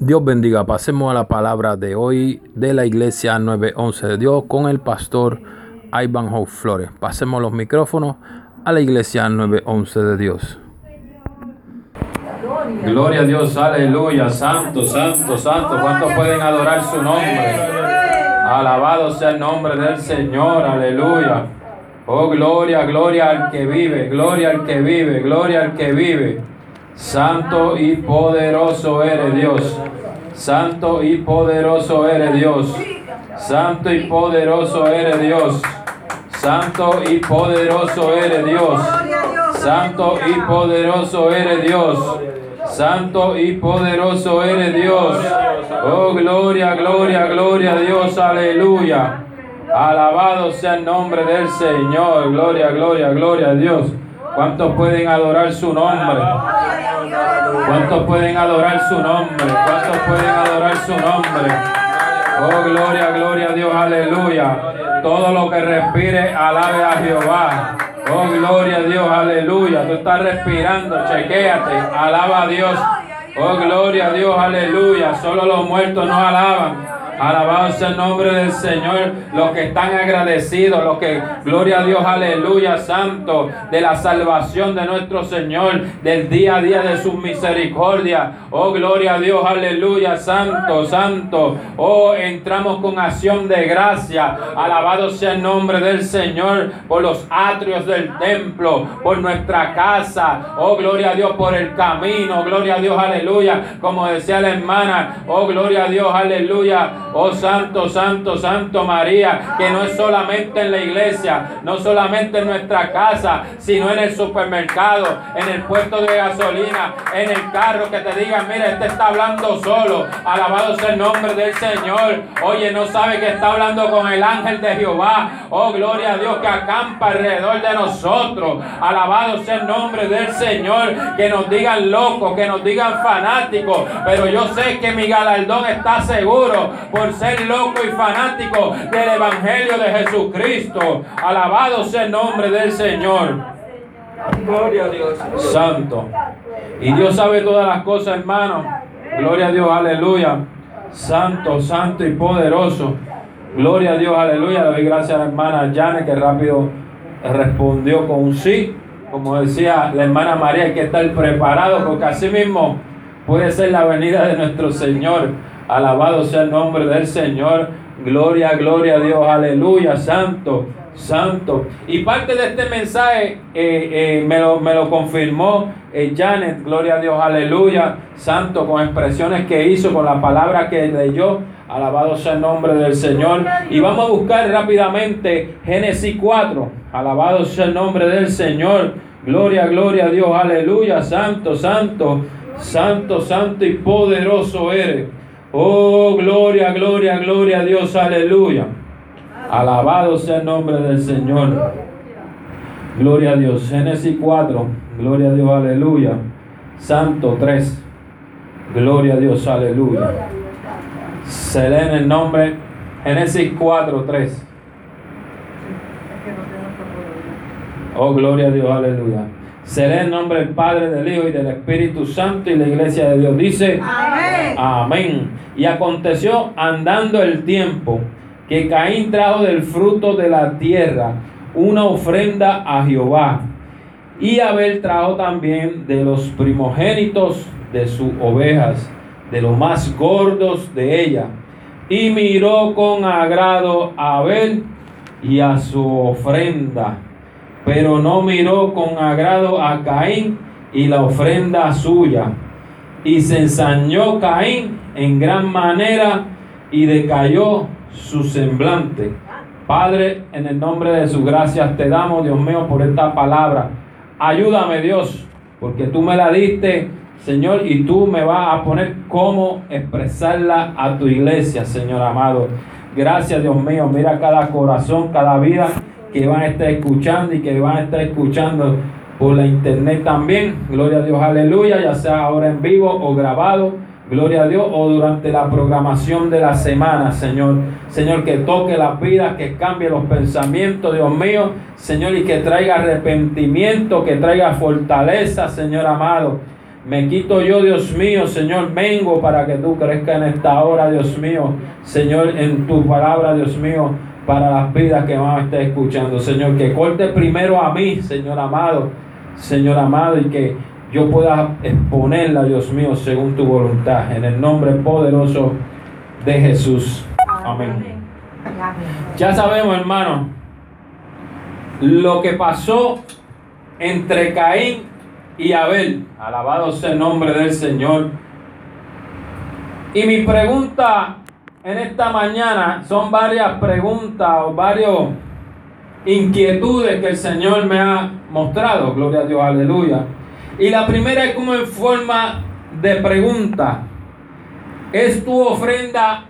Dios bendiga. Pasemos a la palabra de hoy de la iglesia 911 de Dios con el pastor Ivanhoe Flores. Pasemos los micrófonos a la iglesia 911 de Dios. Gloria a Dios, aleluya, santo, santo, santo. ¿Cuántos pueden adorar su nombre? Alabado sea el nombre del Señor, aleluya. Oh, gloria, gloria al que vive, gloria al que vive, gloria al que vive. Santo y poderoso eres Dios. Santo y poderoso eres Dios. Santo y poderoso eres Dios. Santo y poderoso eres Dios. Santo y poderoso eres Dios. Santo y poderoso eres Dios. Oh, gloria, gloria, gloria a Dios. Aleluya. Alabado sea el nombre del Señor. Gloria, gloria, gloria a Dios. ¿Cuántos pueden adorar su nombre? ¿Cuántos pueden adorar su nombre? ¿Cuántos pueden adorar su nombre? Oh, gloria, gloria a Dios, aleluya. Todo lo que respire, alabe a Jehová. Oh, gloria a Dios, aleluya. Tú estás respirando, chequéate, alaba a Dios. Oh, gloria a Dios, aleluya. Solo los muertos no alaban. Alabado sea el nombre del Señor. Los que están agradecidos, los que, gloria a Dios, aleluya, santo, de la salvación de nuestro Señor, del día a día de su misericordia. Oh, gloria a Dios, aleluya, santo, santo. Oh, entramos con acción de gracia. Alabado sea el nombre del Señor por los atrios del templo, por nuestra casa. Oh, gloria a Dios por el camino. Gloria a Dios, aleluya. Como decía la hermana, oh, gloria a Dios, aleluya Oh Santo, Santo, Santo María, que no es solamente en la iglesia, no solamente en nuestra casa, sino en el supermercado, en el puesto de gasolina, en el carro, que te digan, mira, este está hablando solo. Alabado sea el nombre del Señor. Oye, no sabe que está hablando con el ángel de Jehová. Oh, gloria a Dios que acampa alrededor de nosotros. Alabado sea el nombre del Señor. Que nos digan locos, que nos digan fanáticos. Pero yo sé que mi galardón está seguro ser loco y fanático del Evangelio de Jesucristo. Alabado sea el nombre del Señor. Gloria a Dios. Santo. Y Dios sabe todas las cosas, hermano. Gloria a Dios, aleluya. Santo, santo y poderoso. Gloria a Dios, aleluya. Le doy gracias a la hermana Jane que rápido respondió con un sí. Como decía la hermana María, hay que estar preparado porque así mismo puede ser la venida de nuestro Señor. Alabado sea el nombre del Señor. Gloria, gloria a Dios. Aleluya, santo, santo. Y parte de este mensaje eh, eh, me, lo, me, lo, confirmó eh, Janet. Gloria a Dios, aleluya. Santo, con expresiones que hizo, con la palabra que leyó. Alabado sea el nombre del Señor. Y vamos a buscar rápidamente Génesis 4. Alabado sea el nombre del Señor. Gloria, gloria a Dios. Aleluya. Santo, santo, santo, santo y poderoso eres. Oh, gloria, gloria, gloria a Dios, aleluya. Alabado sea el nombre del Señor. Gloria a Dios. Génesis 4, gloria a Dios, aleluya. Santo 3, gloria a Dios, aleluya. Se lee en el nombre Génesis 4, 3. Oh, gloria a Dios, aleluya. Seré en nombre del Padre, del Hijo y del Espíritu Santo y la iglesia de Dios dice, amén. amén. Y aconteció andando el tiempo que Caín trajo del fruto de la tierra una ofrenda a Jehová. Y Abel trajo también de los primogénitos de sus ovejas, de los más gordos de ella. Y miró con agrado a Abel y a su ofrenda pero no miró con agrado a Caín y la ofrenda suya. Y se ensañó Caín en gran manera y decayó su semblante. Padre, en el nombre de su gracia te damos, Dios mío, por esta palabra. Ayúdame, Dios, porque tú me la diste, Señor, y tú me vas a poner cómo expresarla a tu iglesia, Señor amado. Gracias, Dios mío. Mira cada corazón, cada vida que van a estar escuchando y que van a estar escuchando por la internet también. Gloria a Dios, aleluya, ya sea ahora en vivo o grabado. Gloria a Dios, o durante la programación de la semana, Señor. Señor, que toque las vidas, que cambie los pensamientos, Dios mío. Señor, y que traiga arrepentimiento, que traiga fortaleza, Señor amado. Me quito yo, Dios mío, Señor, vengo para que tú crezcas en esta hora, Dios mío, Señor, en tu palabra, Dios mío, para las vidas que van a estar escuchando, Señor, que corte primero a mí, Señor amado, Señor amado, y que yo pueda exponerla, Dios mío, según tu voluntad, en el nombre poderoso de Jesús. Amén. Ya sabemos, hermano, lo que pasó entre Caín y Abel. Alabado sea el nombre del Señor. Y mi pregunta en esta mañana son varias preguntas o varios inquietudes que el Señor me ha mostrado. Gloria a Dios, aleluya. Y la primera es como en forma de pregunta. ¿Es tu ofrenda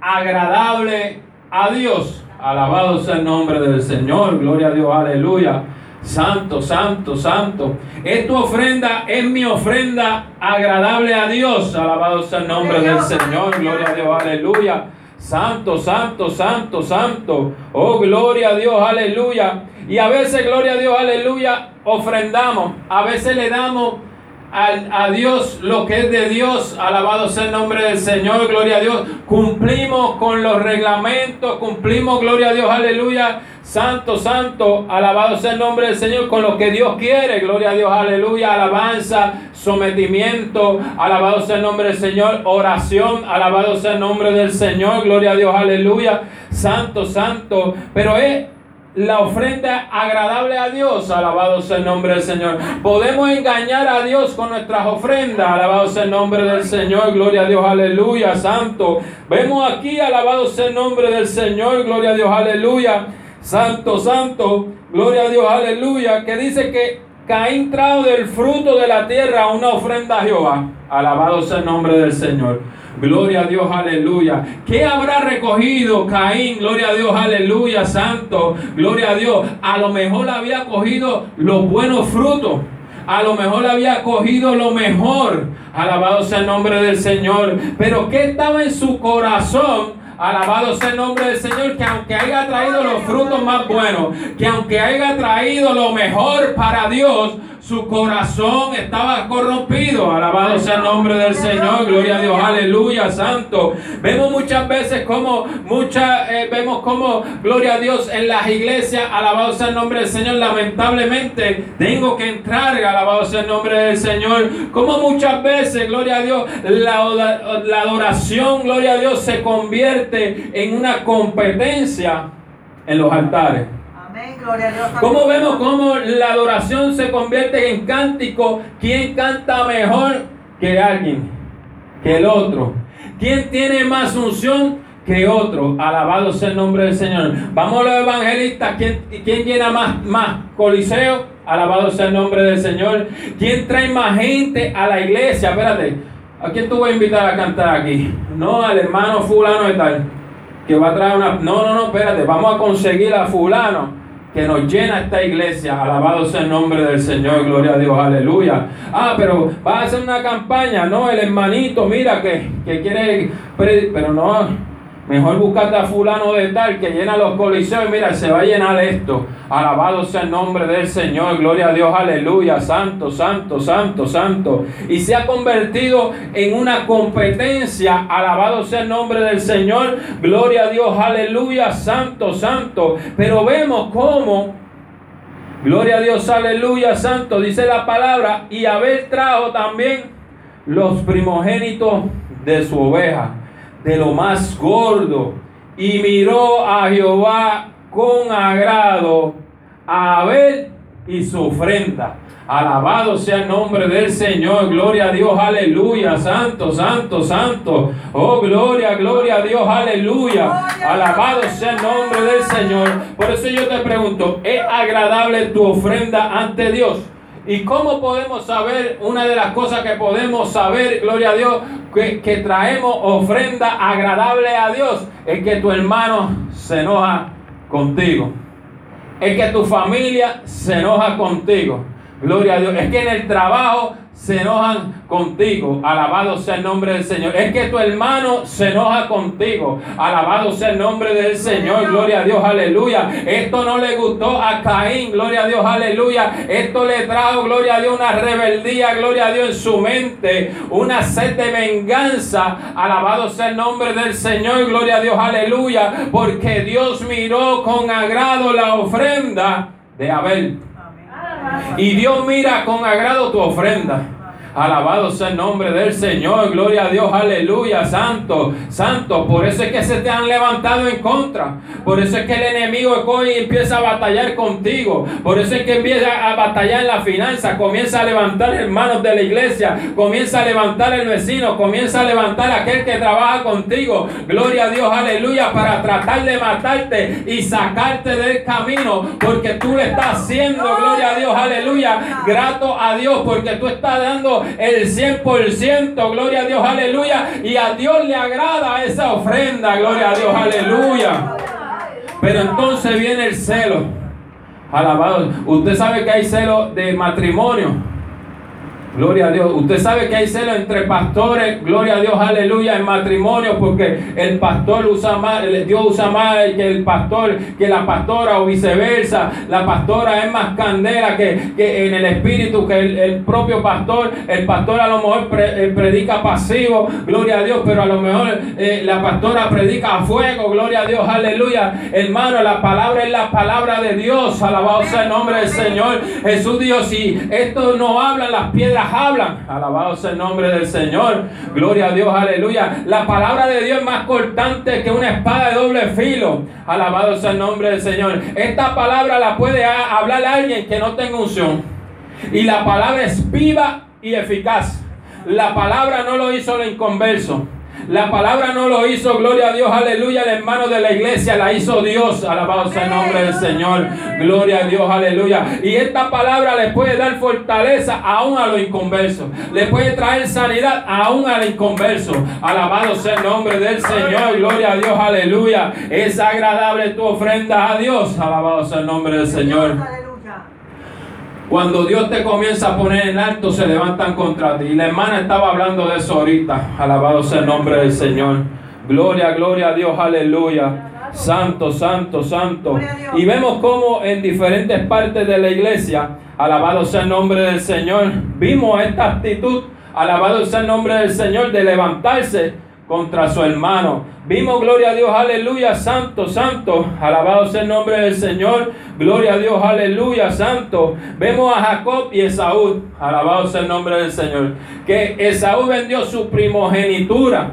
agradable a Dios? Alabado sea el nombre del Señor. Gloria a Dios, aleluya. Santo, santo, santo. Es tu ofrenda, es mi ofrenda agradable a Dios. Alabado sea el nombre del Señor. Gloria a Dios, aleluya. Santo, santo, santo, santo. Oh, gloria a Dios, aleluya. Y a veces, gloria a Dios, aleluya, ofrendamos. A veces le damos a, Dios lo que es de Dios. Alabado sea el nombre del Señor, gloria a Dios. Cumplimos con los reglamentos, cumplimos, gloria a Dios, aleluya. Santo, santo, alabado sea el nombre del Señor con lo que Dios quiere, gloria a Dios, aleluya, alabanza, sometimiento, alabado sea el nombre del Señor, oración, alabado sea el nombre del Señor, gloria a Dios, aleluya, santo, santo, pero es la ofrenda agradable a Dios, alabado sea el nombre del Señor. Podemos engañar a Dios con nuestras ofrendas, alabado sea el nombre del Señor, gloria a Dios, aleluya, santo. Vemos aquí, alabado sea el nombre del Señor, gloria a Dios, aleluya, santo, santo, gloria a Dios, aleluya, que dice que Caín trajo del fruto de la tierra una ofrenda a Jehová, alabado sea el nombre del Señor. Gloria a Dios, aleluya. ¿Qué habrá recogido Caín? Gloria a Dios, aleluya, santo. Gloria a Dios. A lo mejor había cogido los buenos frutos. A lo mejor había cogido lo mejor. Alabado sea el nombre del Señor. Pero ¿qué estaba en su corazón? Alabado sea el nombre del Señor, que aunque haya traído los frutos más buenos, que aunque haya traído lo mejor para Dios, su corazón estaba corrompido. Alabado sea el nombre del Señor. Gloria a Dios. Aleluya, santo. Vemos muchas veces como, muchas, eh, vemos como, gloria a Dios, en las iglesias, alabado sea el nombre del Señor. Lamentablemente, tengo que entrar, alabado sea el nombre del Señor. Como muchas veces, gloria a Dios, la, la adoración, gloria a Dios, se convierte en una competencia en los altares. ¿Cómo vemos cómo la adoración se convierte en cántico? ¿Quién canta mejor que alguien? Que el otro. ¿Quién tiene más unción que otro? Alabado sea el nombre del Señor. Vamos a los evangelistas. ¿Quién, quién llena más, más coliseo? Alabado sea el nombre del Señor. ¿Quién trae más gente a la iglesia? Espérate. ¿A quién tú voy a invitar a cantar aquí? No, al hermano fulano de tal. Que va a traer una... No, no, no, espérate. Vamos a conseguir a fulano que nos llena esta iglesia. Alabado sea el nombre del Señor, gloria a Dios, aleluya. Ah, pero va a hacer una campaña, no, el hermanito, mira que, que quiere, pero no, Mejor buscarte a fulano de tal que llena los coliseos mira, se va a llenar esto. Alabado sea el nombre del Señor. Gloria a Dios, aleluya. Santo, santo, santo, santo. Y se ha convertido en una competencia. Alabado sea el nombre del Señor. Gloria a Dios, aleluya. Santo, santo. Pero vemos cómo Gloria a Dios, aleluya, santo, dice la palabra. Y Abel trajo también los primogénitos de su oveja de lo más gordo. Y miró a Jehová con agrado a Abel y su ofrenda. Alabado sea el nombre del Señor. Gloria a Dios. Aleluya. Santo, santo, santo. Oh, gloria, gloria a Dios. Aleluya. Alabado sea el nombre del Señor. Por eso yo te pregunto, ¿es agradable tu ofrenda ante Dios? ¿Y cómo podemos saber? Una de las cosas que podemos saber, gloria a Dios, que, traemos ofrenda agradable a Dios, es que tu hermano se enoja contigo. Es que tu familia se enoja contigo. Gloria a Dios. Es que en el trabajo se enojan contigo. Alabado sea el nombre del Señor. Es que tu hermano se enoja contigo. Alabado sea el nombre del Señor. Gloria a Dios, aleluya. Esto no le gustó a Caín. Gloria a Dios, aleluya. Esto le trajo, gloria a Dios, una rebeldía, gloria a Dios en su mente. Una sed de venganza. Alabado sea el nombre del Señor. Gloria a Dios, aleluya. Porque Dios miró con agrado la ofrenda de Abel. Y Dios mira con agrado tu ofrenda. Alabado sea el nombre del Señor. Gloria a Dios. Aleluya. Santo. Santo. Por eso es que se te han levantado en contra. Por eso es que el enemigo hoy empieza a batallar contigo. Por eso es que empieza a batallar en la finanza. Comienza a levantar hermanos de la iglesia. Comienza a levantar el vecino. Comienza a levantar aquel que trabaja contigo. Gloria a Dios. Aleluya. Para tratar de matarte y sacarte del camino. Porque tú le estás haciendo. Gloria a Dios. Aleluya. Grato a Dios. Porque tú estás dando el 100%, gloria a Dios, aleluya. Y a Dios le agrada esa ofrenda, gloria a Dios, aleluya. Pero entonces viene el celo. Alabado. Usted sabe que hay celo de matrimonio. Gloria a Dios. Usted sabe que hay celo entre pastores, gloria a Dios, aleluya, en matrimonio, porque el pastor usa más, Dios usa más que el pastor, que la pastora o viceversa. La pastora es más candela que, que en el espíritu que el, propio pastor. El pastor a lo mejor eh, predica pasivo, gloria a Dios, pero a lo mejor eh, la pastora predica a fuego, gloria a Dios, aleluya. Hermano, la palabra es la palabra de Dios, alabado sea el nombre del Señor. Jesús Dios, si esto no habla las piedras hablan. Alabado sea el nombre del Señor. Gloria a Dios, aleluya. La palabra de Dios es más cortante que una espada de doble filo. Alabado sea el nombre del Señor. Esta palabra la puede hablar alguien que no tenga unción. Y la palabra es viva y eficaz. La palabra no lo hizo el inconverso. La palabra no lo hizo, gloria a Dios, aleluya, el hermano de la iglesia la hizo Dios, alabado sea el nombre del Señor, gloria a Dios, aleluya. Y esta palabra le puede dar fortaleza aún a los inconversos, le puede traer sanidad aún al inconverso, alabado sea el nombre del Señor, gloria a Dios, aleluya. Es agradable tu ofrenda a Dios, alabado sea el nombre del Señor. Cuando Dios te comienza a poner en alto, se levantan contra ti. Y la hermana estaba hablando de eso ahorita. Alabado sea el nombre del Señor. Gloria, gloria a Dios, aleluya. Santo, santo, santo. Y vemos cómo en diferentes partes de la iglesia, alabado sea el nombre del Señor, vimos esta actitud, alabado sea el nombre del Señor, de levantarse contra su hermano. Vimos, gloria a Dios, aleluya, santo, santo. Alabado sea el nombre del Señor. Gloria a Dios, aleluya, santo. Vemos a Jacob y Esaú. Alabado sea el nombre del Señor. Que Esaú vendió su primogenitura.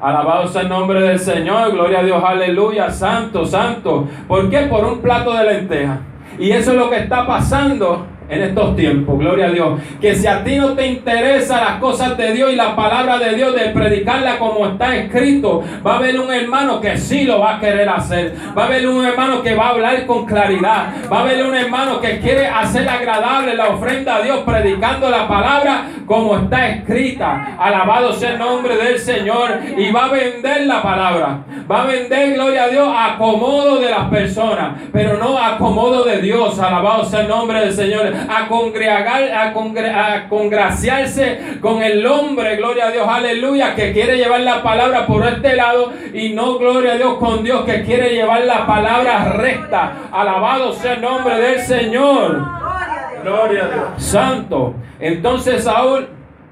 Alabado sea el nombre del Señor. Gloria a Dios, aleluya, santo, santo. ¿Por qué? Por un plato de lenteja. Y eso es lo que está pasando en estos tiempos, gloria a Dios. Que si a ti no te interesa las cosas de Dios y la palabra de Dios, de predicarla como está escrito, va a haber un hermano que sí lo va a querer hacer. Va a haber un hermano que va a hablar con claridad. Va a haber un hermano que quiere hacer agradable la ofrenda a Dios, predicando la palabra como está escrita. Alabado sea el nombre del Señor. Y va a vender la palabra. Va a vender, gloria a Dios, acomodo de las personas, pero no acomodo de Dios. Alabado sea el nombre del Señor a congregar, a, congraciarse con el hombre, gloria a Dios, aleluya, que quiere llevar la palabra por este lado y no, gloria a Dios, con Dios que quiere llevar la palabra recta. Alabado sea el nombre del Señor. Gloria a Dios. Santo. Entonces Saúl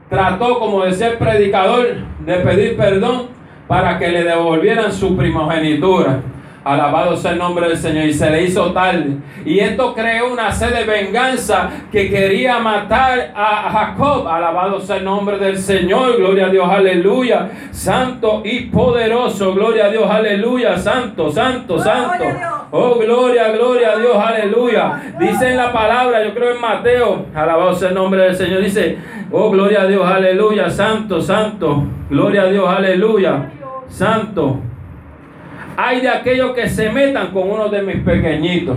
trató, como decía el predicador, de pedir perdón para que le devolvieran su primogenitura. Alabado sea el nombre del Señor. Y se le hizo tarde. Y esto creó una sed de venganza que quería matar a Jacob. Alabado sea el nombre del Señor. Gloria a Dios. Aleluya. Santo y poderoso. Gloria a Dios. Aleluya. Santo, santo, santo. Oh, gloria, gloria a Dios. Aleluya. Dice en la palabra, yo creo en Mateo. Alabado sea el nombre del Señor. Dice, oh, gloria a Dios. Aleluya. Santo, santo. Gloria a Dios. Aleluya. Santo. Hay de aquellos que se metan con uno de mis pequeñitos.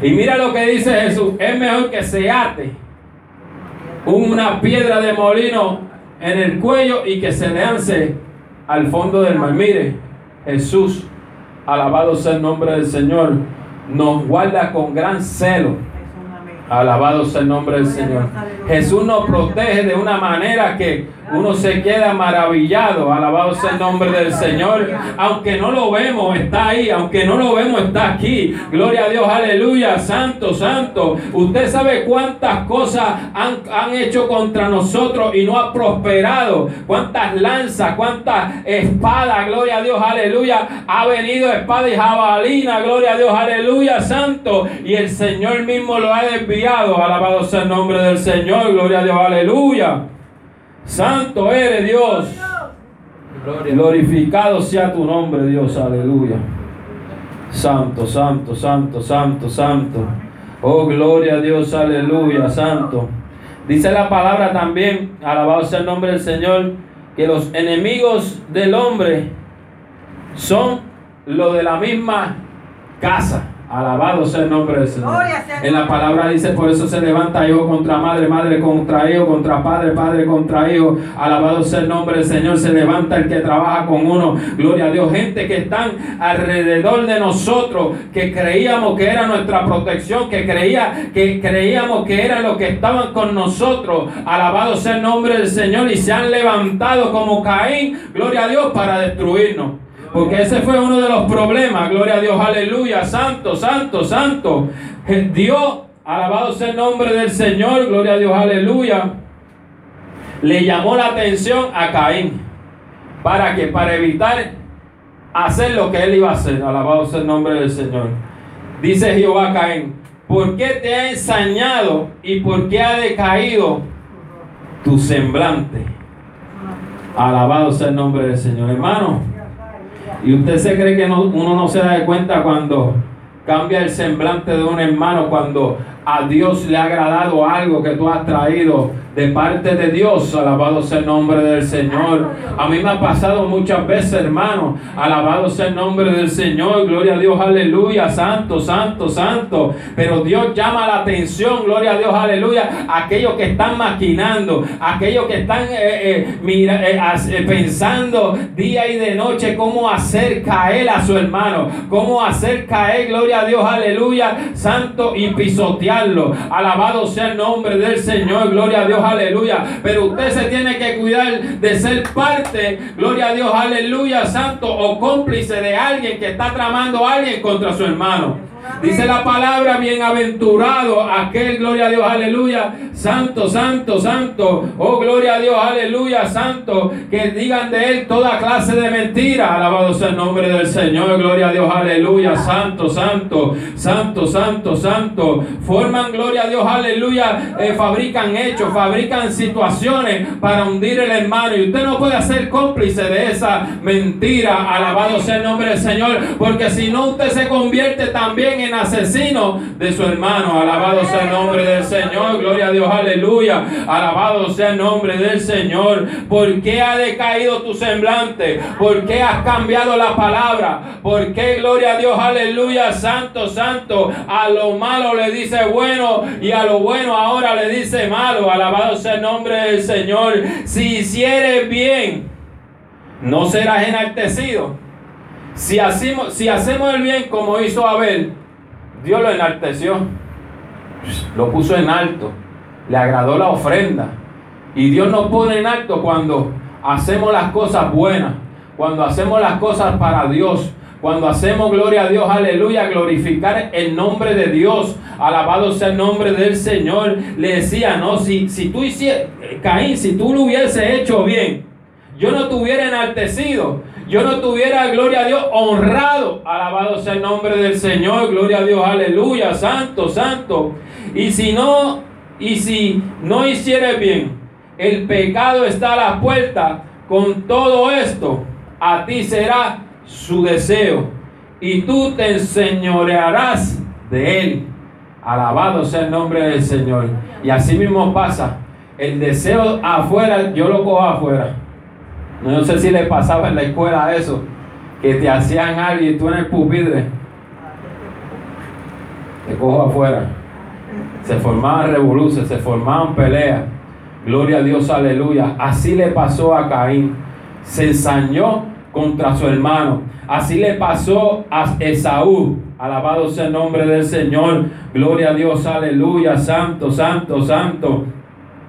Y mira lo que dice Jesús. Es mejor que se ate una piedra de molino en el cuello y que se lance al fondo del mar. Mire, Jesús, alabado sea el nombre del Señor, nos guarda con gran celo Alabado sea el nombre del Señor. Jesús nos protege de una manera que uno se queda maravillado. Alabado sea el nombre del Señor. Aunque no lo vemos, está ahí. Aunque no lo vemos, está aquí. Gloria a Dios, aleluya. Santo, santo. Usted sabe cuántas cosas han, han hecho contra nosotros y no ha prosperado. Cuántas lanzas, cuántas espadas. Gloria a Dios, aleluya. Ha venido espada y jabalina. Gloria a Dios, aleluya. Santo. Y el Señor mismo lo ha desviado. Alabado sea el nombre del Señor. Gloria a Dios, aleluya. Santo eres Dios. Glorificado sea tu nombre, Dios. Aleluya. Santo, santo, santo, santo, santo. Oh, gloria a Dios. Aleluya. Santo. Dice la palabra también, alabado sea el nombre del Señor, que los enemigos del hombre son lo de la misma casa. Alabado sea el nombre del Señor. En la palabra dice, por eso se levanta hijo contra madre, madre contra hijo, contra padre, padre contra hijo. Alabado sea el nombre del Señor. Se levanta el que trabaja con uno. Gloria a Dios. Gente que están alrededor de nosotros, que creíamos que era nuestra protección, que creía, que creíamos que era lo que estaban con nosotros. Alabado sea el nombre del Señor. Y se han levantado como Caín, gloria a Dios, para destruirnos. Porque ese fue uno de los problemas. Gloria a Dios, aleluya. Santo, santo, santo. Dios, alabado sea el nombre del Señor. Gloria a Dios, aleluya. Le llamó la atención a Caín. ¿Para que Para evitar hacer lo que él iba a hacer. Alabado sea el nombre del Señor. Dice Jehová a Caín. ¿Por qué te ha ensañado y por qué ha decaído tu semblante? Alabado sea el nombre del Señor. Hermano, y usted se cree que uno no se da cuenta cuando cambia el semblante de un hermano, cuando a Dios le ha agradado algo que tú has traído de parte de Dios. Alabado sea el nombre del Señor. A mí me ha pasado muchas veces, hermano. Alabado sea el nombre del Señor. Gloria a Dios, aleluya. Santo, santo, santo. Pero Dios llama la atención, gloria a Dios, aleluya. Aquellos que están maquinando, aquellos que están eh, eh, eh, pensando día y de noche cómo hacer caer a su hermano, cómo hacer caer, gloria a Dios, aleluya, santo y Alabado sea el nombre del Señor, gloria a Dios aleluya. Pero usted se tiene que cuidar de ser parte, gloria a Dios, aleluya, santo o cómplice de alguien que está tramando a alguien contra su hermano. Dice la palabra, bienaventurado aquel, gloria a Dios, aleluya, santo, santo, santo, oh gloria a Dios, aleluya, santo, que digan de él toda clase de mentira, alabado sea el nombre del Señor, gloria a Dios, aleluya, santo, santo, santo, santo, santo, forman, gloria a Dios, aleluya, eh, fabrican hechos, fabrican situaciones para hundir el hermano, y usted no puede ser cómplice de esa mentira, alabado sea el nombre del Señor, porque si no usted se convierte también en asesino de su hermano. Alabado sea el nombre del Señor. Gloria a Dios, aleluya. Alabado sea el nombre del Señor. ¿Por qué ha decaído tu semblante? ¿Por qué has cambiado la palabra? ¿Por qué, gloria a Dios, aleluya, santo, santo? A lo malo le dice bueno y a lo bueno ahora le dice malo. Alabado sea el nombre del Señor. Si hicieres bien, no serás enaltecido. Si hacemos, si hacemos el bien como hizo Abel, Dios lo enalteció, lo puso en alto, le agradó la ofrenda. Y Dios nos pone en alto cuando hacemos las cosas buenas, cuando hacemos las cosas para Dios, cuando hacemos gloria a Dios, aleluya, glorificar el nombre de Dios, alabado sea el nombre del Señor. Le decía, no, si, si tú hicieras, Caín, si tú lo hubiese hecho bien, yo no te hubiera enaltecido, yo no tuviera, gloria a Dios, honrado. Alabado sea el nombre del Señor, gloria a Dios, aleluya, santo, santo. Y si no, y si no hicieres bien, el pecado está a la puerta. Con todo esto, a ti será su deseo. Y tú te enseñorearás de él. Alabado sea el nombre del Señor. Y así mismo pasa. El deseo afuera, yo lo cojo afuera. No sé si le pasaba en la escuela eso, que te hacían algo y tú en el pupitre te cojo afuera. Se formaban revoluciones, se formaban peleas. Gloria a Dios, aleluya. Así le pasó a Caín. Se ensañó contra su hermano. Así le pasó a Esaú. Alabado sea el nombre del Señor. Gloria a Dios, aleluya, santo, santo, santo.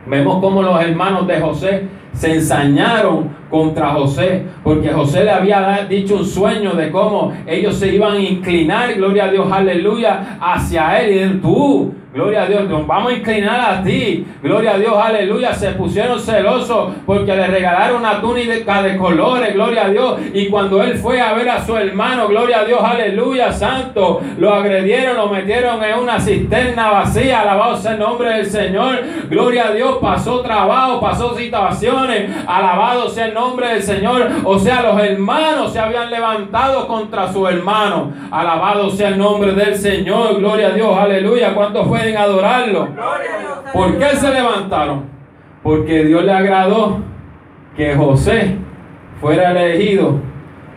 Vemos cómo los hermanos de José se ensañaron contra José, porque José le había dicho un sueño de cómo ellos se iban a inclinar, gloria a Dios, aleluya, hacia él. Y él, tú, Gloria a Dios, vamos a inclinar a ti. Gloria a Dios, aleluya. Se pusieron celosos porque le regalaron una túnica de colores, gloria a Dios. Y cuando él fue a ver a su hermano, gloria a Dios, aleluya, santo, lo agredieron, lo metieron en una cisterna vacía. Alabado sea el nombre del Señor. Gloria a Dios, pasó trabajo, pasó situaciones. Alabado sea el nombre del Señor. O sea, los hermanos se habían levantado contra su hermano. Alabado sea el nombre del Señor. Gloria a Dios, aleluya. ¿Cuánto fue? Pueden adorarlo. ¿Por qué se levantaron? Porque Dios le agradó que José fuera elegido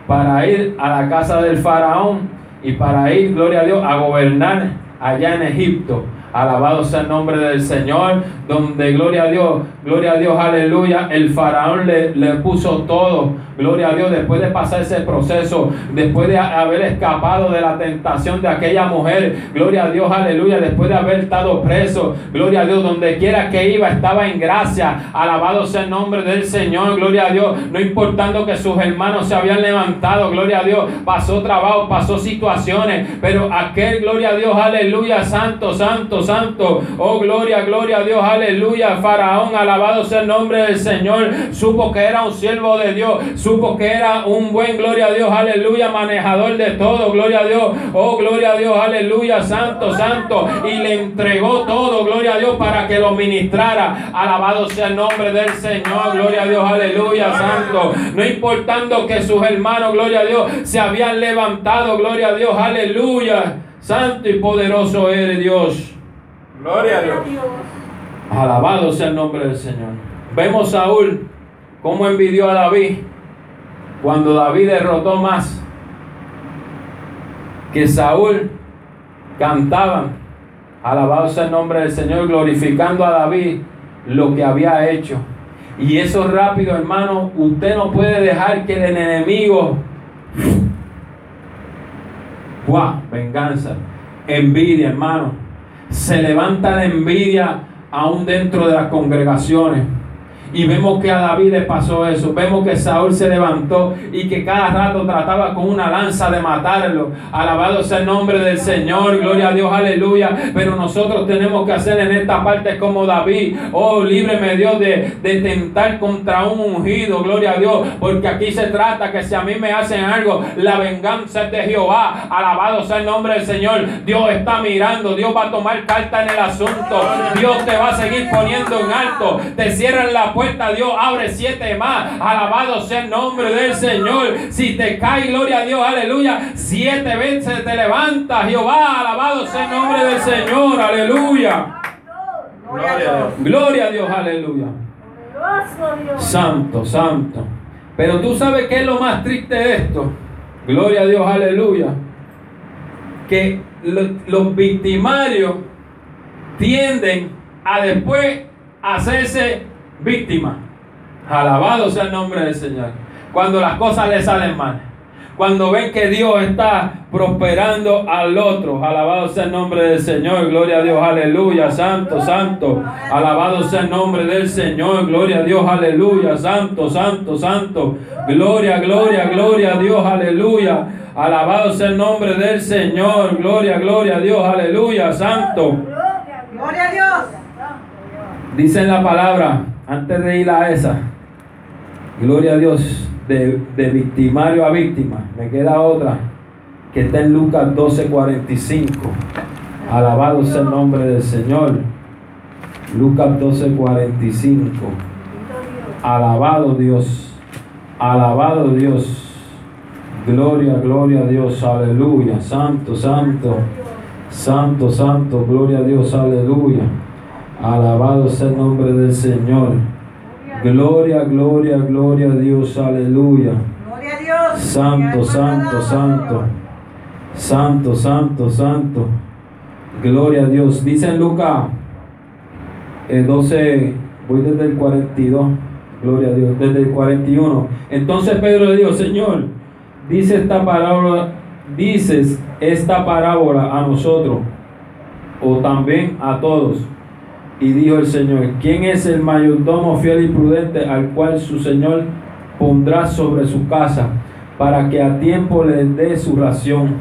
para ir a la casa del faraón y para ir, gloria a Dios, a gobernar allá en Egipto. Alabado sea el nombre del Señor, donde gloria a Dios, gloria a Dios, aleluya. El faraón le, le puso todo. Gloria a Dios, después de pasar ese proceso, después de haber escapado de la tentación de aquella mujer, gloria a Dios, aleluya, después de haber estado preso, gloria a Dios, donde quiera que iba estaba en gracia, alabado sea el nombre del Señor, gloria a Dios, no importando que sus hermanos se habían levantado, gloria a Dios, pasó trabajo, pasó situaciones, pero aquel, gloria a Dios, aleluya, santo, santo, santo, oh gloria, gloria a Dios, aleluya, faraón, alabado sea el nombre del Señor, supo que era un siervo de Dios, supo que era un buen, gloria a Dios, aleluya, manejador de todo, gloria a Dios, oh, gloria a Dios, aleluya, santo, santo, y le entregó todo, gloria a Dios, para que lo ministrara. Alabado sea el nombre del Señor, gloria a Dios, aleluya, santo. No importando que sus hermanos, gloria a Dios, se habían levantado, gloria a Dios, aleluya. Santo y poderoso eres Dios. Gloria a Dios. Alabado sea el nombre del Señor. Vemos Saúl cómo envidió a David cuando David derrotó más que Saúl, cantaban, alabado sea el nombre del Señor, glorificando a David lo que había hecho. Y eso rápido, hermano, usted no puede dejar que el enemigo, ¡guau! Venganza, envidia, hermano. Se levanta la envidia aún dentro de las congregaciones. Y vemos que a David le pasó eso. Vemos que Saúl se levantó y que cada rato trataba con una lanza de matarlo. Alabado sea el nombre del Señor. Gloria a Dios, aleluya. Pero nosotros tenemos que hacer en esta parte como David. Oh, líbreme Dios de, de tentar contra un ungido. Gloria a Dios. Porque aquí se trata que si a mí me hacen algo, la venganza es de Jehová. Alabado sea el nombre del Señor. Dios está mirando. Dios va a tomar carta en el asunto. Dios te va a seguir poniendo en alto. Te cierran la puerta Dios abre siete más. Alabado sea el nombre del Señor. Si te cae, gloria a Dios, aleluya. Siete veces te levanta, Jehová. Alabado sea el nombre del Señor, aleluya. Gloria a Dios, aleluya. Santo, santo. Pero tú sabes qué es lo más triste de esto. Gloria a Dios, aleluya. Que los victimarios tienden a después hacerse víctima. Alabado sea el nombre del Señor. Cuando las cosas le salen mal. Cuando ven que Dios está prosperando al otro. Alabado sea el nombre del Señor. Gloria a Dios. Aleluya. Santo, santo. Alabado sea el nombre del Señor. Gloria a Dios. Aleluya. Santo, santo, santo. Gloria, gloria, gloria a Dios. Aleluya. Alabado sea el nombre del Señor. Gloria, gloria a Dios. Aleluya. Santo. Gloria a Dios. Dice en la palabra antes de ir a esa, gloria a Dios, de, victimario a víctima, me queda otra que está en Lucas 12:45. Alabado sea el nombre del Señor. Lucas 12:45. Alabado Dios. Alabado Dios. Gloria, gloria a Dios. Aleluya. Santo, santo. Santo, santo. Gloria a Dios. Aleluya. Alabado sea el nombre del Señor. Gloria, gloria, gloria a Dios. Aleluya. Gloria a Dios. Santo, santo, santo. Santo, santo, santo. Gloria a Dios. Dice en Lucas 12, eh, voy desde el 42. Gloria a Dios, desde el 41. Entonces Pedro le dijo, Señor, dice esta parábola, dices esta parábola a nosotros o también a todos. Y dijo el Señor, ¿quién es el mayordomo fiel y prudente al cual su Señor pondrá sobre su casa para que a tiempo le dé su ración?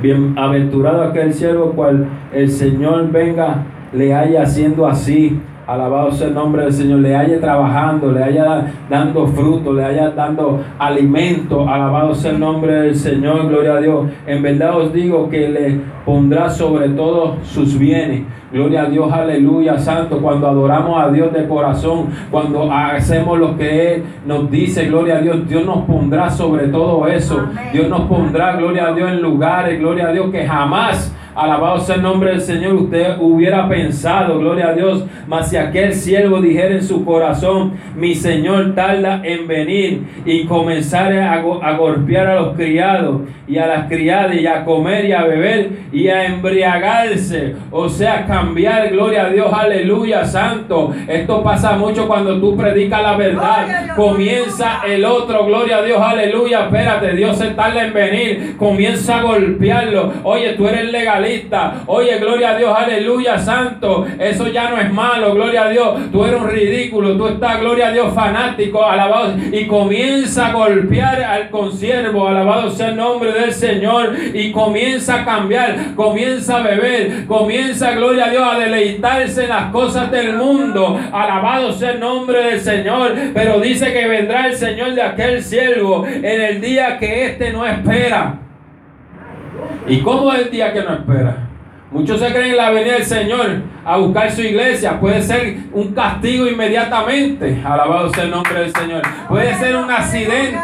Bienaventurado aquel siervo cual el Señor venga, le haya haciendo así. Alabado sea el nombre del Señor, le haya trabajando, le haya dando fruto, le haya dando alimento. Alabado sea el nombre del Señor, gloria a Dios. En verdad os digo que le pondrá sobre todo sus bienes. Gloria a Dios, aleluya, santo. Cuando adoramos a Dios de corazón, cuando hacemos lo que Él nos dice, gloria a Dios, Dios nos pondrá sobre todo eso. Dios nos pondrá, gloria a Dios, en lugares, gloria a Dios, que jamás Alabado sea el nombre del Señor. Usted hubiera pensado, gloria a Dios, mas si aquel siervo dijera en su corazón, mi Señor tarda en venir y comenzar a, golpear a los criados y a las criadas y a comer y a beber y a embriagarse. O sea, cambiar, gloria a Dios, aleluya, santo. Esto pasa mucho cuando tú predicas la verdad. Comienza el otro, gloria a Dios, aleluya. Espérate, Dios se tarda en venir. Comienza a golpearlo. Oye, tú eres legal Oye, gloria a Dios, aleluya, santo. Eso ya no es malo, gloria a Dios. Tú eres un ridículo, tú estás, gloria a Dios, fanático, alabado. Y comienza a golpear al consiervo, alabado sea el nombre del Señor. Y comienza a cambiar, comienza a beber, comienza, gloria a Dios, a deleitarse en las cosas del mundo. Alabado sea el nombre del Señor. Pero dice que vendrá el Señor de aquel siervo en el día que éste no espera. ¿Y cómo es el día que no espera? Muchos se creen en la venida del Señor a buscar su iglesia. Puede ser un castigo inmediatamente. Alabado sea el nombre del Señor. Puede ser un accidente.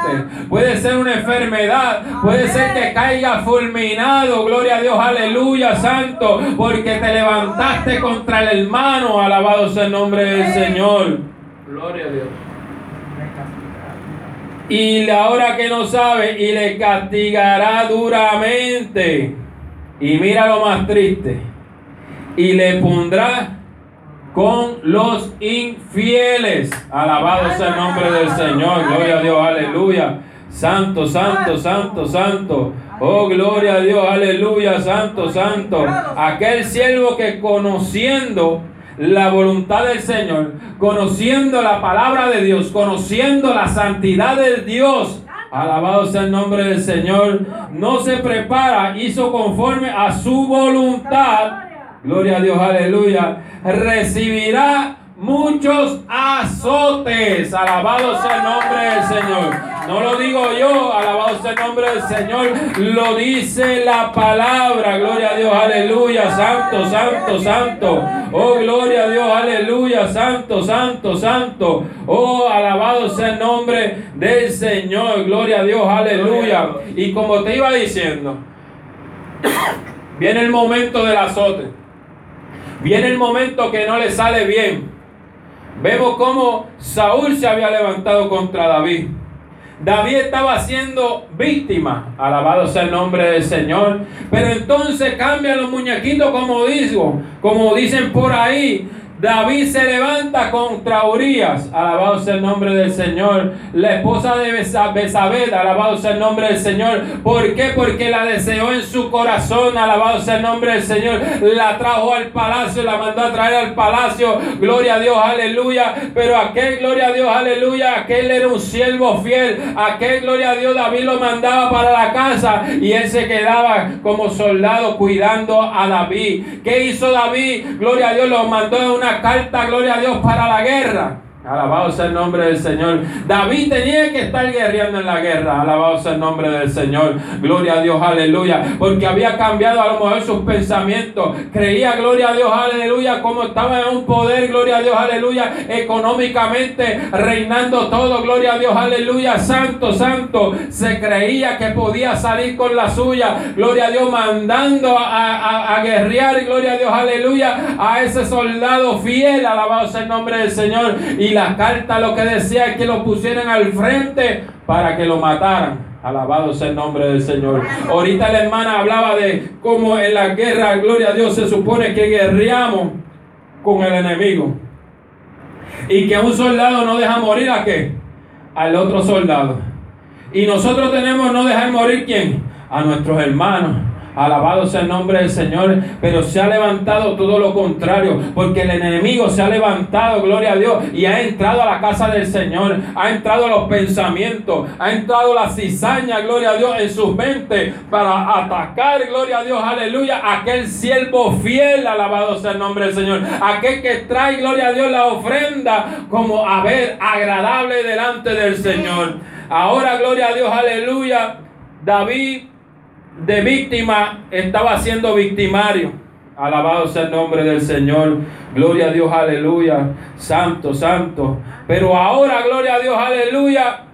Puede ser una enfermedad. Puede ser que caiga fulminado. Gloria a Dios. Aleluya, santo. Porque te levantaste contra el hermano. Alabado sea el nombre del Señor. Gloria a Dios y la hora que no sabe y le castigará duramente. Y mira lo más triste. Y le pondrá con los infieles. Alabado sea el nombre del Señor. Gloria a Dios. Aleluya. Santo, santo, santo, santo. Oh, gloria a Dios. Aleluya. Santo, santo. Aquel siervo que conociendo la voluntad del Señor, conociendo la palabra de Dios, conociendo la santidad de Dios. Alabado sea el nombre del Señor. No se prepara, hizo conforme a su voluntad. Gloria a Dios, aleluya. Recibirá muchos azotes. Alabado sea el nombre del Señor. No lo digo yo, alabado sea el nombre del Señor. Lo dice la palabra. Gloria a Dios, aleluya. Santo, santo, santo. Oh, gloria a Dios, aleluya. Santo, santo, santo. Oh, alabado sea el nombre del Señor. Gloria a Dios, aleluya. Y como te iba diciendo, viene el momento del azote. Viene el momento que no le sale bien. Vemos cómo Saúl se había levantado contra David. David estaba siendo víctima, alabado sea el nombre del Señor. Pero entonces cambian los muñequitos como digo, como dicen por ahí. David se levanta contra Urias, alabado sea el nombre del Señor. La esposa de Besabed, alabado sea el nombre del Señor. ¿Por qué? Porque la deseó en su corazón, alabado sea el nombre del Señor. La trajo al palacio, la mandó a traer al palacio. Gloria a Dios, aleluya. Pero aquel, gloria a Dios, aleluya, aquel era un siervo fiel. Aquel, gloria a Dios, David lo mandaba para la casa y él se quedaba como soldado cuidando a David. ¿Qué hizo David? Gloria a Dios, lo mandó en una carta, gloria a Dios, para la guerra. Alabado sea el nombre del Señor. David tenía que estar guerreando en la guerra. Alabado sea el nombre del Señor. Gloria a Dios, aleluya. Porque había cambiado a lo mejor sus pensamientos. Creía, gloria a Dios, aleluya, como estaba en un poder, gloria a Dios, aleluya, económicamente reinando todo, gloria a Dios, aleluya, santo, santo. Se creía que podía salir con la suya, gloria a Dios, mandando a, a guerrear, gloria a Dios, aleluya, a ese soldado fiel. Alabado sea el nombre del Señor. Y la carta lo que decía es que lo pusieran al frente para que lo mataran. Alabado sea el nombre del Señor. Ahorita la hermana hablaba de cómo en la guerra, gloria a Dios, se supone que guerreamos con el enemigo. Y que un soldado no deja morir a qué? Al otro soldado. Y nosotros tenemos no dejar morir quién? A nuestros hermanos. Alabado sea el nombre del Señor. Pero se ha levantado todo lo contrario. Porque el enemigo se ha levantado, gloria a Dios. Y ha entrado a la casa del Señor. Ha entrado los pensamientos. Ha entrado la cizaña, gloria a Dios, en sus mentes. Para atacar, gloria a Dios, aleluya. Aquel siervo fiel, alabado sea el nombre del Señor. Aquel que trae, gloria a Dios, la ofrenda como a ver agradable delante del Señor. Ahora, gloria a Dios, aleluya. David de víctima estaba siendo victimario. Alabado sea el nombre del Señor. Gloria a Dios, aleluya. Santo, santo. Pero ahora, gloria a Dios, aleluya.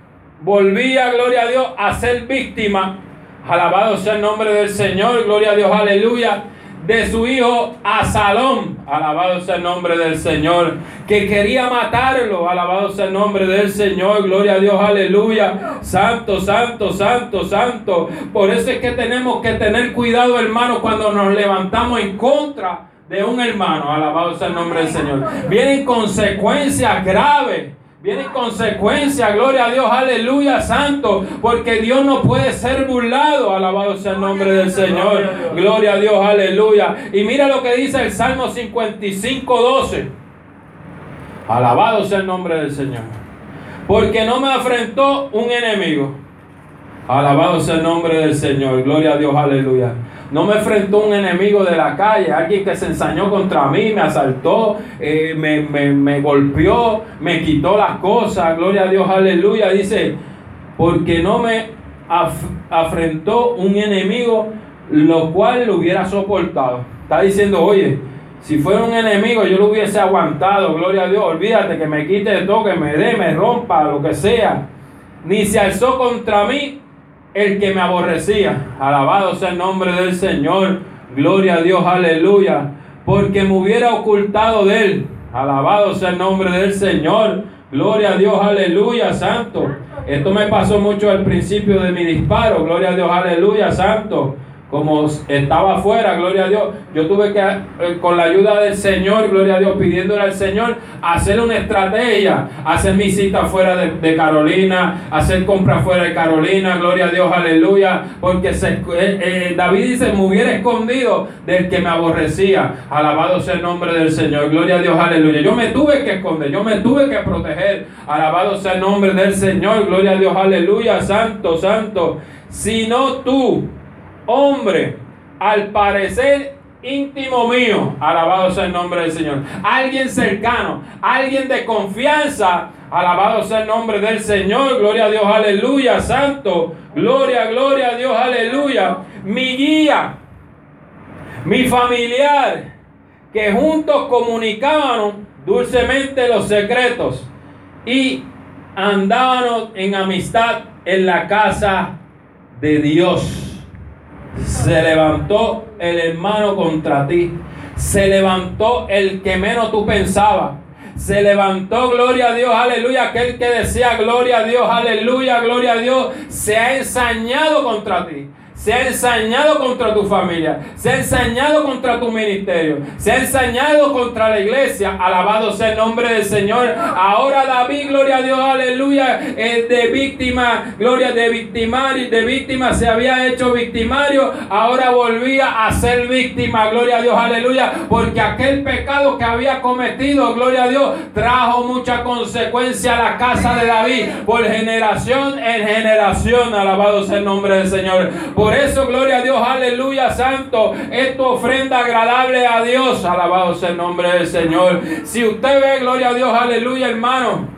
Volvía, gloria a Dios, a ser víctima. Alabado sea el nombre del Señor. Gloria a Dios, aleluya de su hijo Asalón, alabado sea el nombre del Señor, que quería matarlo, alabado sea el nombre del Señor, gloria a Dios, aleluya, santo, santo, santo, santo. Por eso es que tenemos que tener cuidado, hermano, cuando nos levantamos en contra de un hermano, alabado sea el nombre del Señor. Vienen consecuencias graves Viene consecuencia, gloria a Dios, aleluya, santo, porque Dios no puede ser burlado, alabado sea el nombre del Señor, gloria a Dios, aleluya. Y mira lo que dice el Salmo 55, 12, alabado sea el nombre del Señor, porque no me afrentó un enemigo, alabado sea el nombre del Señor, gloria a Dios, aleluya. No me enfrentó un enemigo de la calle, alguien que se ensañó contra mí, me asaltó, eh, me, golpeó, me quitó las cosas. Gloria a Dios, aleluya. Dice, porque no me afrentó un enemigo, lo cual lo hubiera soportado. Está diciendo, oye, si fuera un enemigo, yo lo hubiese aguantado, gloria a Dios. Olvídate que me quite de todo, que me dé, me rompa, lo que sea. Ni se alzó contra mí el que me aborrecía. Alabado sea el nombre del Señor. Gloria a Dios, aleluya. Porque me hubiera ocultado de él. Alabado sea el nombre del Señor. Gloria a Dios, aleluya, santo. Esto me pasó mucho al principio de mi disparo. Gloria a Dios, aleluya, santo como estaba afuera, gloria a Dios, yo tuve que, eh, con la ayuda del Señor, gloria a Dios, pidiéndole al Señor, hacer una estrategia, hacer mi cita fuera de, Carolina, hacer compra fuera de Carolina, gloria a Dios, aleluya, porque eh, eh, David dice, me hubiera escondido del que me aborrecía, alabado sea el nombre del Señor, gloria a Dios, aleluya, yo me tuve que esconder, yo me tuve que proteger, alabado sea el nombre del Señor, gloria a Dios, aleluya, santo, santo, si no tú, hombre, al parecer íntimo mío, alabado sea el nombre del Señor, alguien cercano, alguien de confianza, alabado sea el nombre del Señor, gloria a Dios, aleluya, santo, gloria, gloria a Dios, aleluya, mi guía, mi familiar, que juntos comunicábamos dulcemente los secretos y andábamos en amistad en la casa de Dios. Se levantó el hermano contra ti. Se levantó el que menos tú pensabas. Se levantó, gloria a Dios, aleluya. Aquel que decía, gloria a Dios, aleluya, gloria a Dios. Se ha ensañado contra ti se ha ensañado contra tu familia, se ha ensañado contra tu ministerio, se ha ensañado contra la iglesia. Alabado sea el nombre del Señor. Ahora David, gloria a Dios, aleluya, de víctima, gloria de victimario, de víctima se había hecho victimario, ahora volvía a ser víctima, gloria a Dios, aleluya, porque aquel pecado que había cometido, gloria a Dios, trajo mucha consecuencia a la casa de David por generación en generación. Alabado sea el nombre del Señor. Eso, gloria a Dios, aleluya, santo. Es ofrenda agradable a Dios. Alabado sea el nombre del Señor. Si usted ve, gloria a Dios, aleluya, hermano.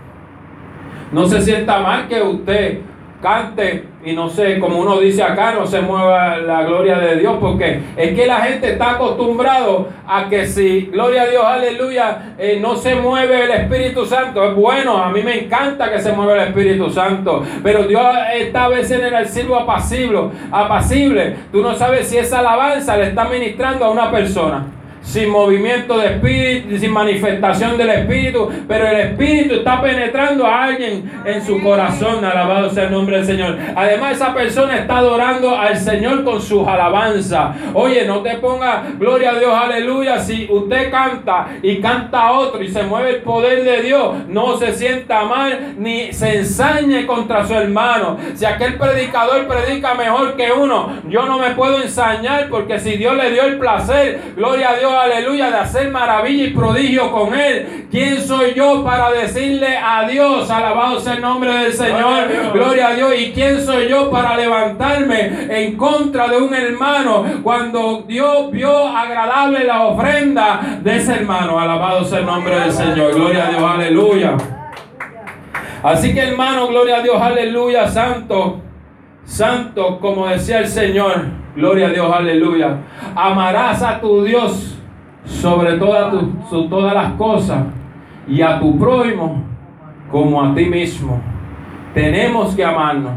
No se sienta mal que usted cante y no sé, como uno dice acá, no se mueva la gloria de Dios, porque es que la gente está acostumbrado a que si, gloria a Dios, aleluya, eh, no se mueve el Espíritu Santo. Es bueno, a mí me encanta que se mueva el Espíritu Santo, pero Dios está a veces en el sirvo apacible, apacible. Tú no sabes si esa alabanza le está ministrando a una persona. Sin movimiento de espíritu, sin manifestación del espíritu, pero el espíritu está penetrando a alguien en su corazón, alabado sea el nombre del Señor. Además, esa persona está adorando al Señor con sus alabanzas. Oye, no te ponga gloria a Dios, aleluya, si usted canta y canta otro y se mueve el poder de Dios, no se sienta mal ni se ensañe contra su hermano. Si aquel predicador predica mejor que uno, yo no me puedo ensañar porque si Dios le dio el placer, gloria a Dios, aleluya, de hacer maravilla y prodigio con él, ¿quién soy yo para decirle a Dios, alabado sea el nombre del Señor, gloria a Dios, y quién soy yo para levantarme en contra de un hermano cuando Dios vio agradable la ofrenda de ese hermano, alabado sea el nombre del Señor, gloria a Dios, aleluya. Así que hermano, gloria a Dios, aleluya, santo, santo, como decía el Señor, gloria a Dios, aleluya. Amarás a tu Dios sobre todas, las cosas y a tu prójimo como a ti mismo. Tenemos que amarnos.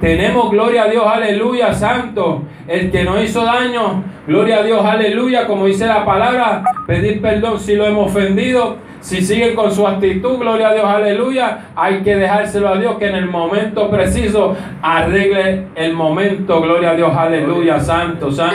Tenemos, gloria a Dios, aleluya, santo. El que no hizo daño, gloria a Dios, aleluya, como dice la palabra, pedir perdón si lo hemos ofendido si siguen con su actitud, gloria a Dios, aleluya, hay que dejárselo a Dios que en el momento preciso arregle el momento, gloria a Dios, aleluya, santo, santo.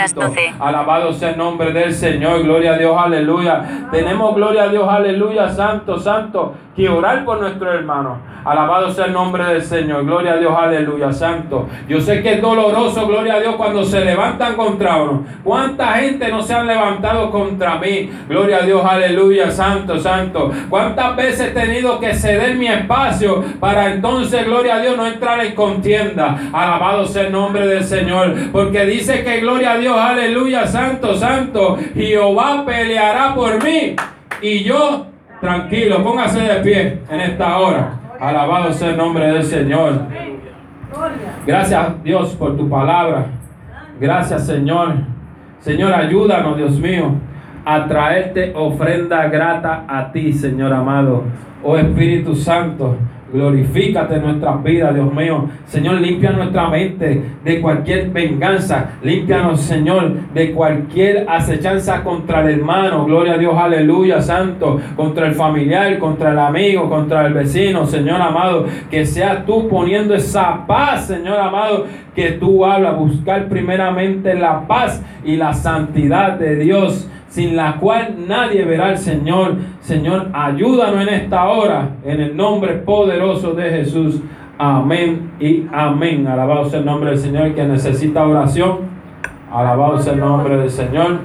Alabado sea el nombre del Señor, gloria a Dios, aleluya. Tenemos, gloria a Dios, aleluya, santo, santo, que orar por nuestro hermano. Alabado sea el nombre del Señor, gloria a Dios, aleluya, santo. Yo sé que es doloroso, gloria a Dios, cuando se levantan contra uno. ¿Cuánta gente no se han levantado contra mí? Gloria a Dios, aleluya, santo, santo. ¿Cuántas veces he tenido que ceder mi espacio para entonces, gloria a Dios, no entrar en contienda? Alabado sea el nombre del Señor. Porque dice que gloria a Dios, aleluya, santo, santo. Jehová peleará por mí. Y yo, tranquilo, póngase de pie en esta hora. Alabado sea el nombre del Señor. Gracias Dios por tu palabra. Gracias Señor. Señor, ayúdanos, Dios mío a traerte ofrenda grata a ti, Señor amado. Oh Espíritu Santo, glorifícate en nuestras vidas, Dios mío. Señor, limpia nuestra mente de cualquier venganza. Límpianos, Señor, de cualquier acechanza contra el hermano. Gloria a Dios, aleluya, santo. Contra el familiar, contra el amigo, contra el vecino, Señor amado. Que seas tú poniendo esa paz, Señor amado, que tú hablas. Buscar primeramente la paz y la santidad de Dios sin la cual nadie verá al Señor. Señor, ayúdanos en esta hora, en el nombre poderoso de Jesús. Amén y amén. Alabado sea el nombre del Señor que necesita oración. Alabado sea el nombre del Señor.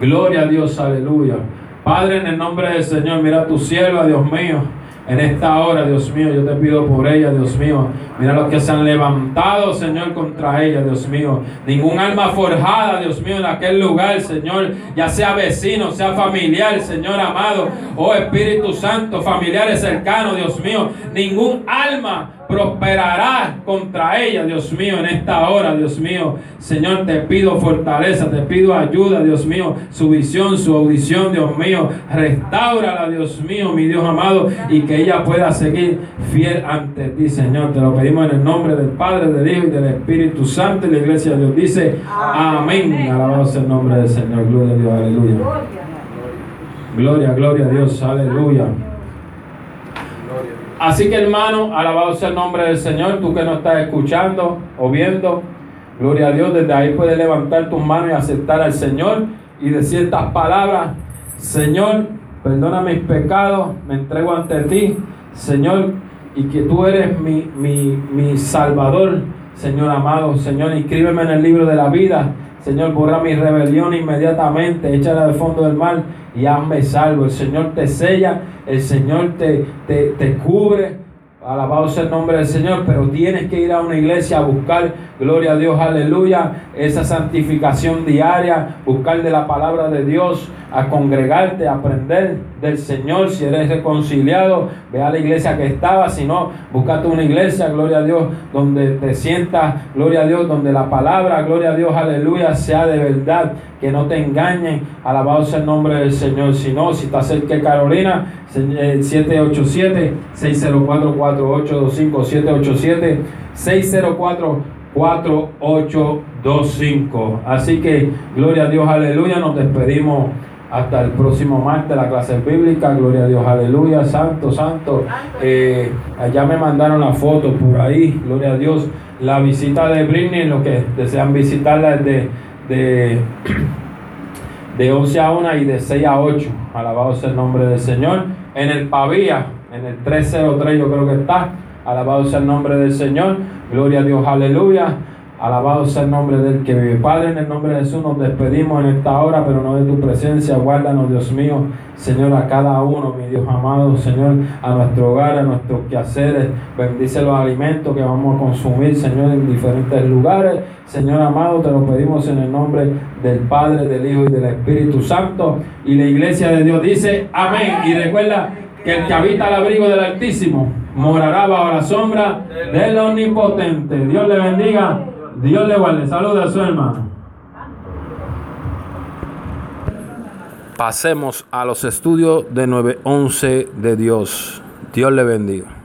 Gloria a Dios, aleluya. Padre, en el nombre del Señor, mira tu cielo, Dios mío. En esta hora, Dios mío, yo te pido por ella, Dios mío. Mira los que se han levantado, Señor, contra ella, Dios mío. Ningún alma forjada, Dios mío, en aquel lugar, Señor. Ya sea vecino, sea familiar, Señor amado. Oh Espíritu Santo, familiares cercanos, Dios mío. Ningún alma prosperará contra ella, Dios mío, en esta hora, Dios mío. Señor, te pido fortaleza, te pido ayuda, Dios mío, su visión, su audición, Dios mío. Restáurala, Dios mío, mi Dios amado, y que ella pueda seguir fiel ante ti, Señor. Te lo pedimos en el nombre del Padre, del Hijo y del Espíritu Santo. Y la iglesia de Dios dice, amén. Alabado sea el nombre del Señor. Gloria a Dios, aleluya. Gloria, gloria a Dios, aleluya. Así que hermano, alabado sea el nombre del Señor, tú que no estás escuchando o viendo, gloria a Dios, desde ahí puedes levantar tus manos y aceptar al Señor y decir estas palabras, Señor, perdona mis pecados, me entrego ante ti, Señor, y que tú eres mi, mi, mi Salvador, Señor amado, Señor, inscríbeme en el libro de la vida, Señor, borra mi rebelión inmediatamente, échala al fondo del mar y hazme salvo. El Señor te sella, el Señor te, te, te cubre. Alabado sea el nombre del Señor, pero tienes que ir a una iglesia a buscar, gloria a Dios, aleluya, esa santificación diaria, buscar de la palabra de Dios, a congregarte, a aprender del Señor. Si eres reconciliado, ve a la iglesia que estaba. Si no, búscate una iglesia, gloria a Dios, donde te sientas, gloria a Dios, donde la palabra, gloria a Dios, aleluya, sea de verdad. Que no te engañen. Alabado sea el nombre del Señor. Si no, si estás cerca de Carolina, 787-604-4825, 787-604. 4825. Así que, gloria a Dios, aleluya. Nos despedimos hasta el próximo martes, la clase bíblica. Gloria a Dios, aleluya. Santo, santo. Eh, allá me mandaron la foto por ahí. Gloria a Dios. La visita de Britney, los que desean visitarla es de, de, de 11 a 1 y de 6 a 8. Alabado sea el nombre del Señor. En el Pavía, en el 303 yo creo que está. Alabado sea el nombre del Señor. Gloria a Dios, aleluya. Alabado sea el nombre del que vive. Padre, en el nombre de Jesús nos despedimos en esta hora, pero no de tu presencia. Guárdanos, Dios mío, Señor, a cada uno, mi Dios amado, Señor, a nuestro hogar, a nuestros quehaceres. Bendice los alimentos que vamos a consumir, Señor, en diferentes lugares. Señor amado, te lo pedimos en el nombre del Padre, del Hijo y del Espíritu Santo. Y la iglesia de Dios dice, amén. Y recuerda que el que habita al abrigo del Altísimo morará bajo la sombra del Omnipotente. Dios le bendiga. Dios le guarde. Saluda a su hermano. Pasemos a los estudios de 911 de Dios. Dios le bendiga.